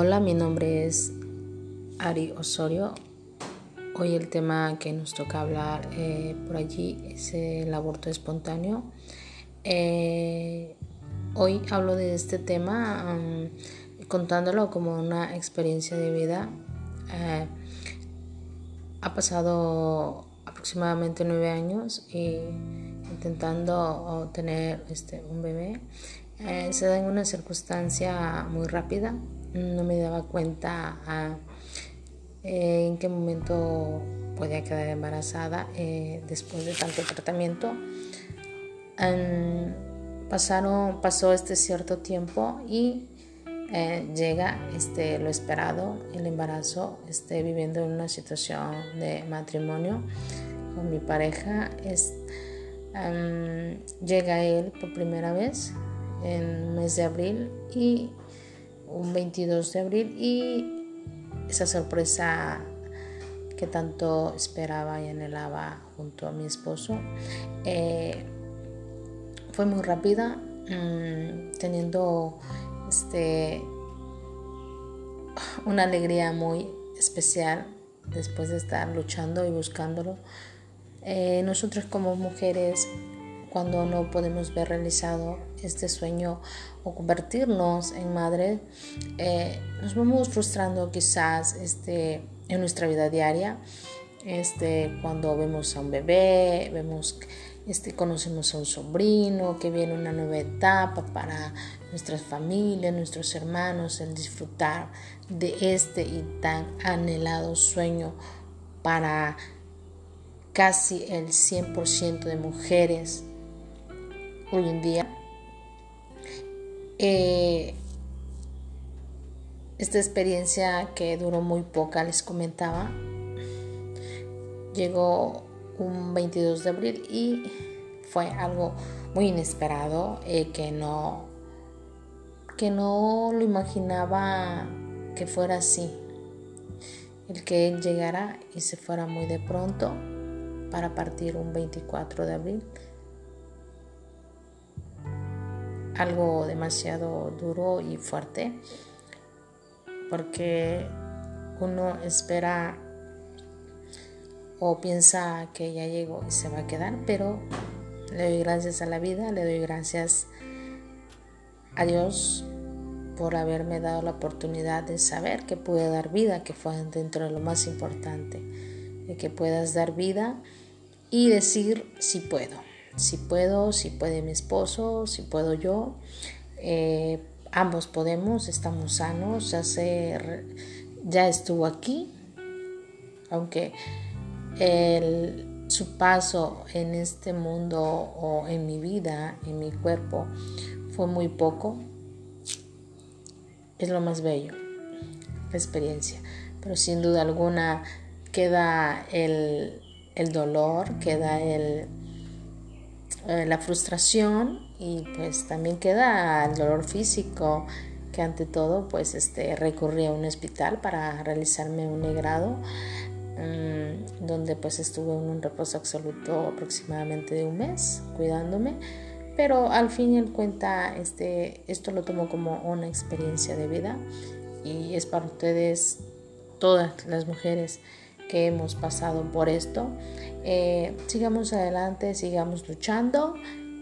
Hola, mi nombre es Ari Osorio. Hoy el tema que nos toca hablar eh, por allí es el aborto espontáneo. Eh, hoy hablo de este tema um, contándolo como una experiencia de vida. Eh, ha pasado aproximadamente nueve años y intentando tener este, un bebé. Se da en una circunstancia muy rápida no me daba cuenta eh, en qué momento podía quedar embarazada eh, después de tanto tratamiento. pasaron, pasó este cierto tiempo y eh, llega este, lo esperado, el embarazo, este, viviendo en una situación de matrimonio con mi pareja. Es, llega él por primera vez en el mes de abril y un 22 de abril. Y esa sorpresa que tanto esperaba y anhelaba junto a mi esposo eh, fue muy rápida mm, teniendo este una alegría muy especial después de estar luchando y buscándolo. Eh, nosotros como mujeres cuando no podemos ver realizado este sueño o convertirnos en madre, eh, nos vamos frustrando quizás este, en nuestra vida diaria. Este, cuando vemos a un bebé, vemos, este, conocemos a un sobrino, que viene una nueva etapa para nuestras familias, nuestros hermanos, el disfrutar de este y tan anhelado sueño para casi el 100% de mujeres hoy en día. Eh, esta experiencia que duró muy poca, les comentaba, llegó un 22 de abril y fue algo muy inesperado eh, que no que no lo imaginaba que fuera así el que él llegara y se fuera muy de pronto para partir un 24 de abril algo demasiado duro y fuerte porque uno espera o piensa que ya llegó y se va a quedar, pero le doy gracias a la vida, le doy gracias a Dios por haberme dado la oportunidad de saber que pude dar vida, que fue dentro de lo más importante, de que puedas dar vida y decir si puedo si puedo, si puede mi esposo, si puedo yo. Eh, ambos podemos, estamos sanos, ya, ya estuvo aquí, aunque su paso en este mundo o en mi vida, en mi cuerpo, fue muy poco, es lo más bello, la experiencia. Pero sin duda alguna queda el dolor, queda el, eh, la frustración y pues también queda el dolor físico que ante todo pues este recurrí a un hospital para realizarme un negrado mm, donde pues estuve en un reposo absoluto aproximadamente de un mes cuidándome pero al fin y al cuenta este esto lo tomo como una experiencia de vida y es para ustedes todas las mujeres que hemos pasado por esto. Eh, sigamos adelante, sigamos luchando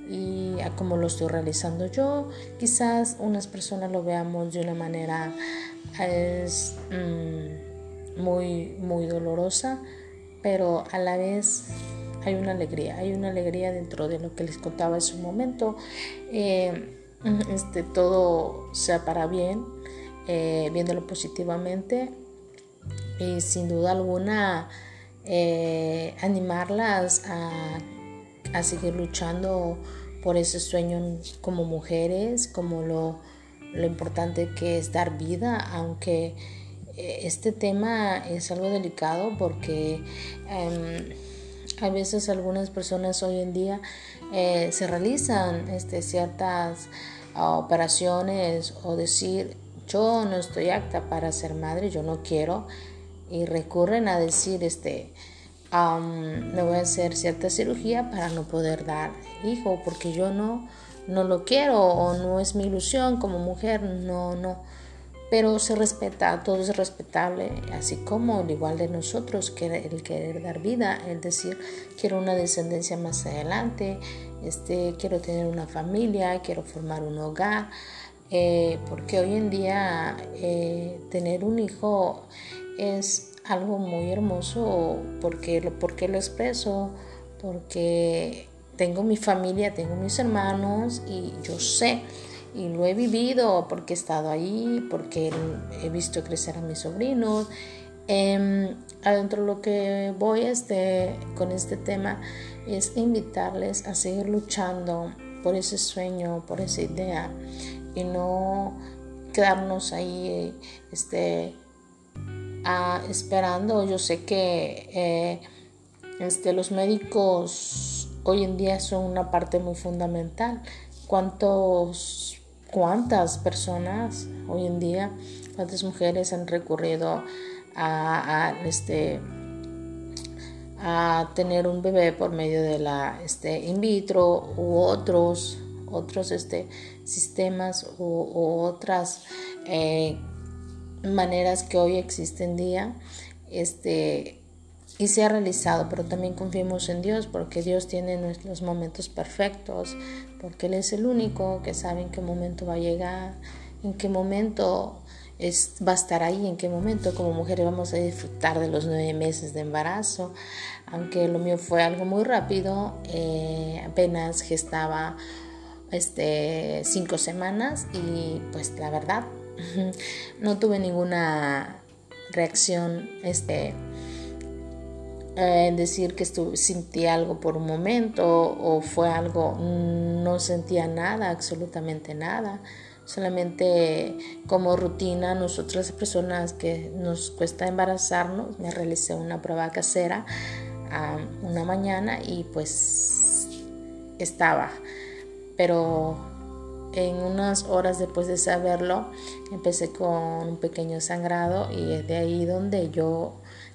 y como lo estoy realizando yo, quizás unas personas lo veamos de una manera es, mm, muy, muy dolorosa, pero a la vez hay una alegría, hay una alegría dentro de lo que les contaba en su momento. Eh, este, todo sea para bien, eh, viéndolo positivamente y sin duda alguna eh, animarlas a, seguir luchando por ese sueño como mujeres, como lo, importante que es dar vida, aunque eh, este tema es algo delicado porque em, a veces algunas personas hoy en día eh, se realizan este, ciertas operaciones o decir yo no estoy apta para ser madre, yo no quiero y recurren a decir, este, me voy a hacer cierta cirugía para no poder dar hijo, porque yo no, no lo quiero o no es mi ilusión como mujer, no, no, pero se respeta, todo es respetable, así como el igual de nosotros, que el querer dar vida, el decir quiero una descendencia más adelante, este, quiero tener una familia, quiero formar un hogar, eh, porque hoy en día eh, tener un hijo es algo muy hermoso, porque, porque lo expreso, porque tengo mi familia, tengo mis hermanos y yo sé y lo he vivido porque he estado ahí, porque he visto crecer a mis sobrinos. Eh, adentro lo que voy este, con este tema es invitarles a seguir luchando por ese sueño, por esa idea y no quedarnos ahí este, esperando. Yo sé que eh, este, los médicos hoy en día son una parte muy fundamental. ¿Cuántos cuántas personas hoy en día, cuántas mujeres han recurrido a, este a tener un bebé por medio de la este, in vitro u otros otros este, sistemas u, otras eh, maneras que hoy existen día este y se ha realizado, pero también confiemos en Dios porque Dios tiene nuestros momentos perfectos, porque Él es el único que sabe en qué momento va a llegar, en qué momento es, va a estar ahí, en qué momento como mujeres vamos a disfrutar de los nueve meses de embarazo, aunque lo mío fue algo muy rápido, eh, apenas gestaba este, cinco semanas y pues la verdad no tuve ninguna reacción este, en decir que sentí algo por un momento o fue algo, no sentía nada, absolutamente nada. Solamente como rutina, nosotras personas que nos cuesta embarazarnos, me realicé una prueba casera una mañana y pues estaba. Pero en unas horas después de saberlo, empecé con un pequeño sangrado y es de ahí donde yo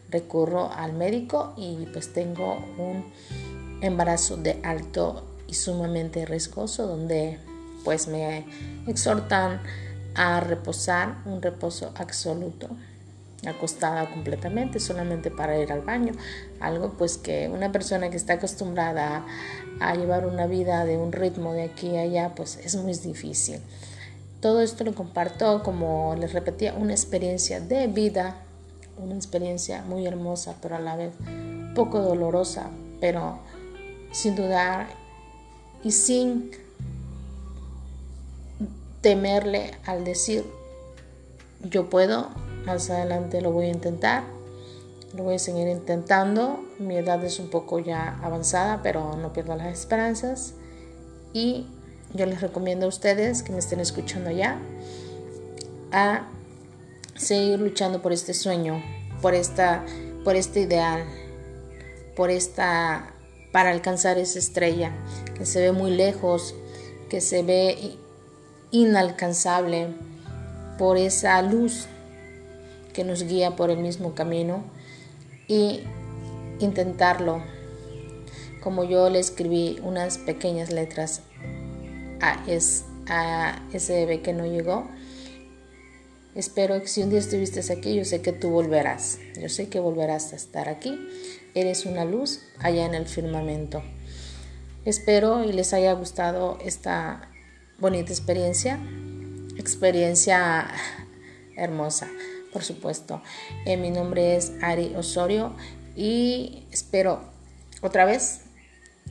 recurro al médico y pues tengo un embarazo de alto y sumamente riesgoso donde pues me exhortan a reposar un reposo absoluto acostada completamente solamente para ir al baño. Algo pues que una persona que está acostumbrada a, llevar una vida de un ritmo de aquí a allá pues es muy difícil. Todo esto lo comparto como les repetía una experiencia de vida una experiencia muy hermosa, pero a la vez poco dolorosa, pero sin dudar y sin temerle al decir yo puedo, más adelante lo voy a intentar, lo voy a seguir intentando, mi edad es un poco ya avanzada, pero no pierdo las esperanzas. Y yo les recomiendo a ustedes que me estén escuchando ya a seguir luchando por este sueño, por esta, por este ideal, por esta, para alcanzar esa estrella que se ve muy lejos, que se ve inalcanzable, por esa luz que nos guía por el mismo camino y intentarlo. Como yo le escribí unas pequeñas letras a, a ese bebé que no llegó, Espero que si un día estuviste aquí, yo sé que tú volverás. Yo sé que volverás a estar aquí. Eres una luz allá en el firmamento. Espero y les haya gustado esta bonita experiencia. Experiencia hermosa, por supuesto. Eh, mi nombre es Ari Osorio y espero otra vez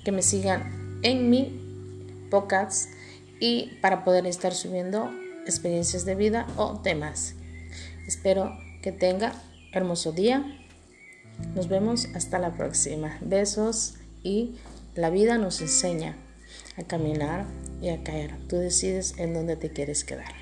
que me sigan en mi podcast y para poder estar subiendo experiencias de vida o temas. Espero que tenga hermoso día. Nos vemos hasta la próxima. Besos y la vida nos enseña a caminar y a caer. Tú decides en dónde te quieres quedar.